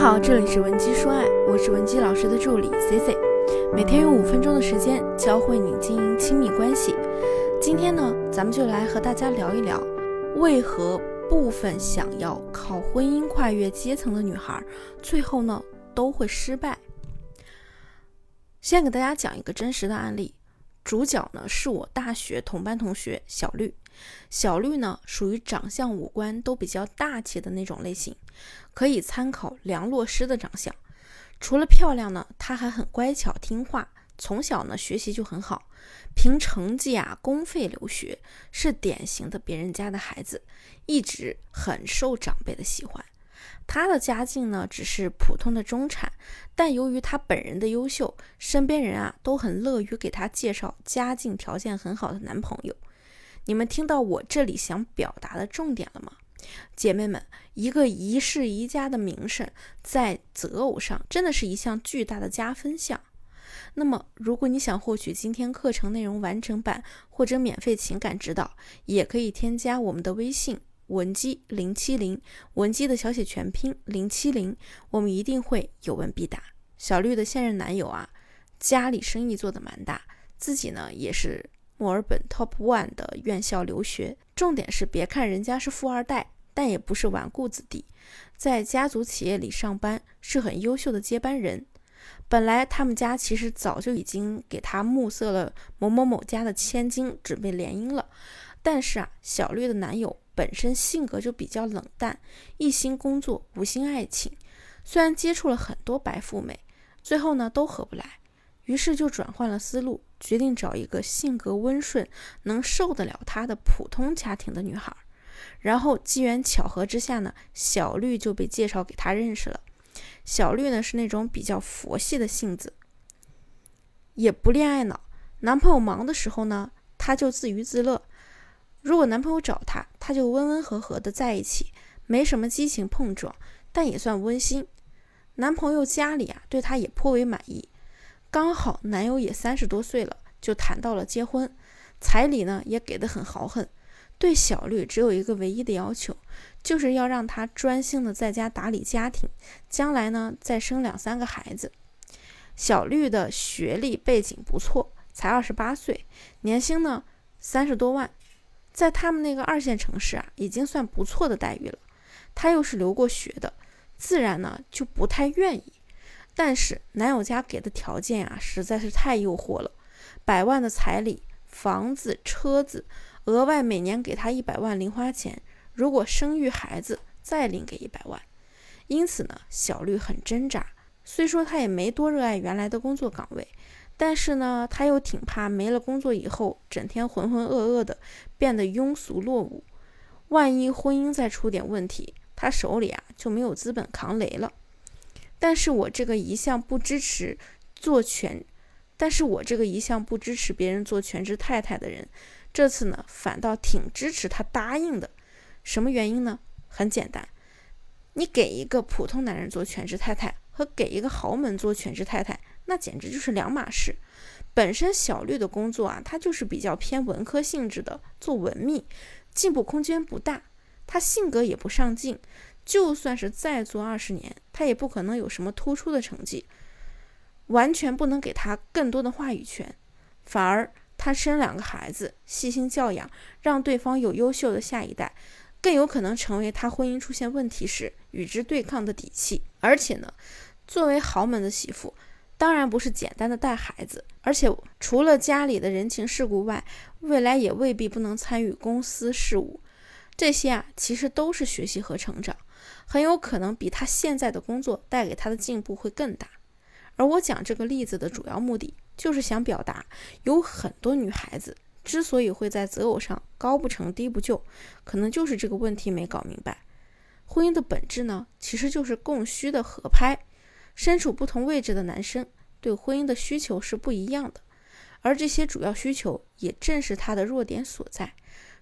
好，这里是文姬说爱，我是文姬老师的助理 C C，每天用五分钟的时间教会你经营亲密关系。今天呢，咱们就来和大家聊一聊，为何部分想要靠婚姻跨越阶层的女孩，最后呢都会失败。先给大家讲一个真实的案例，主角呢是我大学同班同学小绿。小绿呢，属于长相五官都比较大气的那种类型，可以参考梁洛施的长相。除了漂亮呢，她还很乖巧听话，从小呢学习就很好，凭成绩啊公费留学，是典型的别人家的孩子，一直很受长辈的喜欢。她的家境呢只是普通的中产，但由于她本人的优秀，身边人啊都很乐于给她介绍家境条件很好的男朋友。你们听到我这里想表达的重点了吗，姐妹们？一个宜室宜家的名声，在择偶上真的是一项巨大的加分项。那么，如果你想获取今天课程内容完整版或者免费情感指导，也可以添加我们的微信文姬零七零，文姬的小写全拼零七零，我们一定会有问必答。小绿的现任男友啊，家里生意做得蛮大，自己呢也是。墨尔本 Top One 的院校留学，重点是别看人家是富二代，但也不是纨绔子弟，在家族企业里上班是很优秀的接班人。本来他们家其实早就已经给他目测了某某某家的千金，准备联姻了。但是啊，小绿的男友本身性格就比较冷淡，一心工作，无心爱情。虽然接触了很多白富美，最后呢都合不来，于是就转换了思路。决定找一个性格温顺、能受得了他的普通家庭的女孩，然后机缘巧合之下呢，小绿就被介绍给他认识了。小绿呢是那种比较佛系的性子，也不恋爱脑。男朋友忙的时候呢，她就自娱自乐；如果男朋友找她，她就温温和和的在一起，没什么激情碰撞，但也算温馨。男朋友家里啊，对她也颇为满意。刚好男友也三十多岁了，就谈到了结婚，彩礼呢也给的很豪横。对小绿只有一个唯一的要求，就是要让她专心的在家打理家庭，将来呢再生两三个孩子。小绿的学历背景不错，才二十八岁，年薪呢三十多万，在他们那个二线城市啊，已经算不错的待遇了。她又是留过学的，自然呢就不太愿意。但是男友家给的条件啊，实在是太诱惑了，百万的彩礼、房子、车子，额外每年给他一百万零花钱，如果生育孩子再另给一百万。因此呢，小绿很挣扎。虽说她也没多热爱原来的工作岗位，但是呢，她又挺怕没了工作以后，整天浑浑噩噩的，变得庸俗落伍。万一婚姻再出点问题，她手里啊就没有资本扛雷了。但是我这个一向不支持做全，但是我这个一向不支持别人做全职太太的人，这次呢反倒挺支持他答应的。什么原因呢？很简单，你给一个普通男人做全职太太和给一个豪门做全职太太，那简直就是两码事。本身小绿的工作啊，他就是比较偏文科性质的，做文秘，进步空间不大。他性格也不上进。就算是再做二十年，他也不可能有什么突出的成绩，完全不能给他更多的话语权。反而他生两个孩子，细心教养，让对方有优秀的下一代，更有可能成为他婚姻出现问题时与之对抗的底气。而且呢，作为豪门的媳妇，当然不是简单的带孩子，而且除了家里的人情世故外，未来也未必不能参与公司事务。这些啊，其实都是学习和成长。很有可能比他现在的工作带给他的进步会更大，而我讲这个例子的主要目的，就是想表达，有很多女孩子之所以会在择偶上高不成低不就，可能就是这个问题没搞明白。婚姻的本质呢，其实就是供需的合拍，身处不同位置的男生对婚姻的需求是不一样的，而这些主要需求也正是他的弱点所在，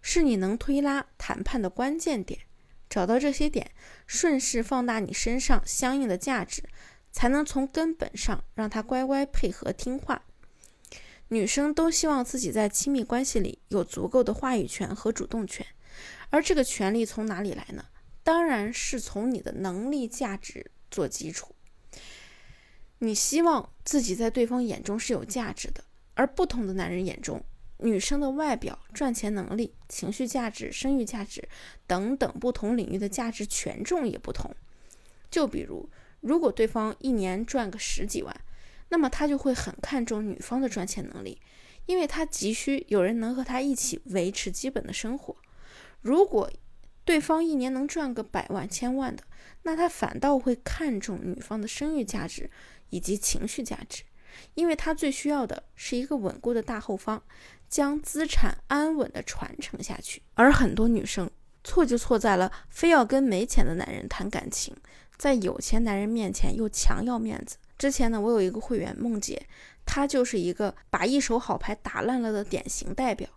是你能推拉谈判的关键点。找到这些点，顺势放大你身上相应的价值，才能从根本上让他乖乖配合听话。女生都希望自己在亲密关系里有足够的话语权和主动权，而这个权利从哪里来呢？当然是从你的能力、价值做基础。你希望自己在对方眼中是有价值的，而不同的男人眼中，女生的外表、赚钱能力、情绪价值、生育价值等等不同领域的价值权重也不同。就比如，如果对方一年赚个十几万，那么他就会很看重女方的赚钱能力，因为他急需有人能和他一起维持基本的生活。如果对方一年能赚个百万、千万的，那他反倒会看重女方的生育价值。以及情绪价值，因为他最需要的是一个稳固的大后方，将资产安稳的传承下去。而很多女生错就错在了，非要跟没钱的男人谈感情，在有钱男人面前又强要面子。之前呢，我有一个会员梦洁，她就是一个把一手好牌打烂了的典型代表。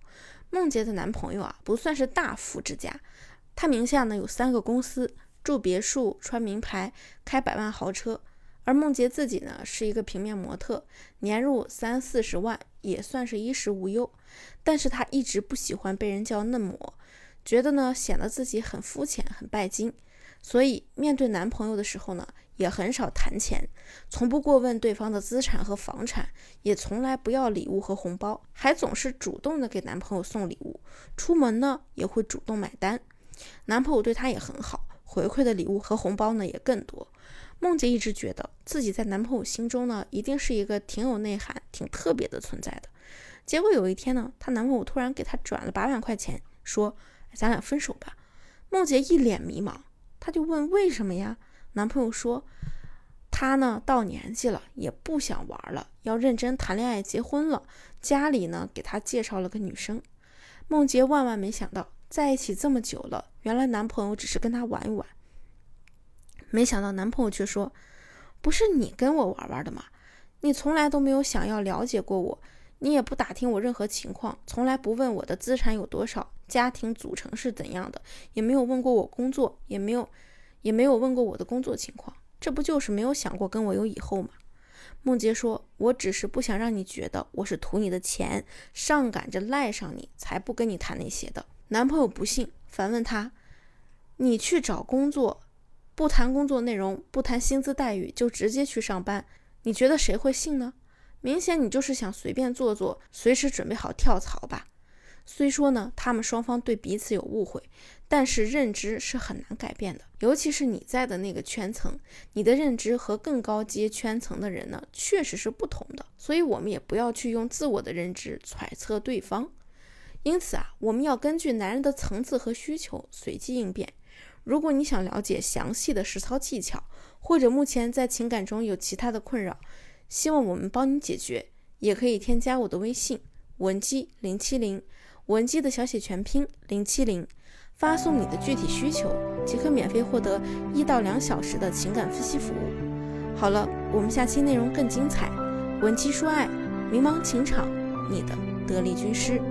梦洁的男朋友啊，不算是大富之家，他名下呢有三个公司，住别墅，穿名牌，开百万豪车。而梦洁自己呢，是一个平面模特，年入三四十万，也算是衣食无忧。但是她一直不喜欢被人叫嫩模，觉得呢显得自己很肤浅、很拜金。所以面对男朋友的时候呢，也很少谈钱，从不过问对方的资产和房产，也从来不要礼物和红包，还总是主动的给男朋友送礼物，出门呢也会主动买单。男朋友对她也很好，回馈的礼物和红包呢也更多。梦洁一直觉得自己在男朋友心中呢，一定是一个挺有内涵、挺特别的存在的。结果有一天呢，她男朋友突然给她转了八万块钱，说：“咱俩分手吧。”梦洁一脸迷茫，她就问：“为什么呀？”男朋友说：“他呢，到年纪了，也不想玩了，要认真谈恋爱、结婚了。家里呢，给他介绍了个女生。”梦洁万万没想到，在一起这么久了，原来男朋友只是跟她玩一玩。没想到男朋友却说：“不是你跟我玩玩的吗？你从来都没有想要了解过我，你也不打听我任何情况，从来不问我的资产有多少，家庭组成是怎样的，也没有问过我工作，也没有，也没有问过我的工作情况。这不就是没有想过跟我有以后吗？”梦洁说：“我只是不想让你觉得我是图你的钱，上赶着赖上你，才不跟你谈那些的。”男朋友不信，反问他：“你去找工作？”不谈工作内容，不谈薪资待遇，就直接去上班，你觉得谁会信呢？明显你就是想随便做做，随时准备好跳槽吧。虽说呢，他们双方对彼此有误会，但是认知是很难改变的。尤其是你在的那个圈层，你的认知和更高阶圈层的人呢，确实是不同的。所以，我们也不要去用自我的认知揣测对方。因此啊，我们要根据男人的层次和需求随机应变。如果你想了解详细的实操技巧，或者目前在情感中有其他的困扰，希望我们帮你解决，也可以添加我的微信文姬零七零，文姬的小写全拼零七零，发送你的具体需求，即可免费获得一到两小时的情感分析服务。好了，我们下期内容更精彩，文姬说爱，迷茫情场，你的得力军师。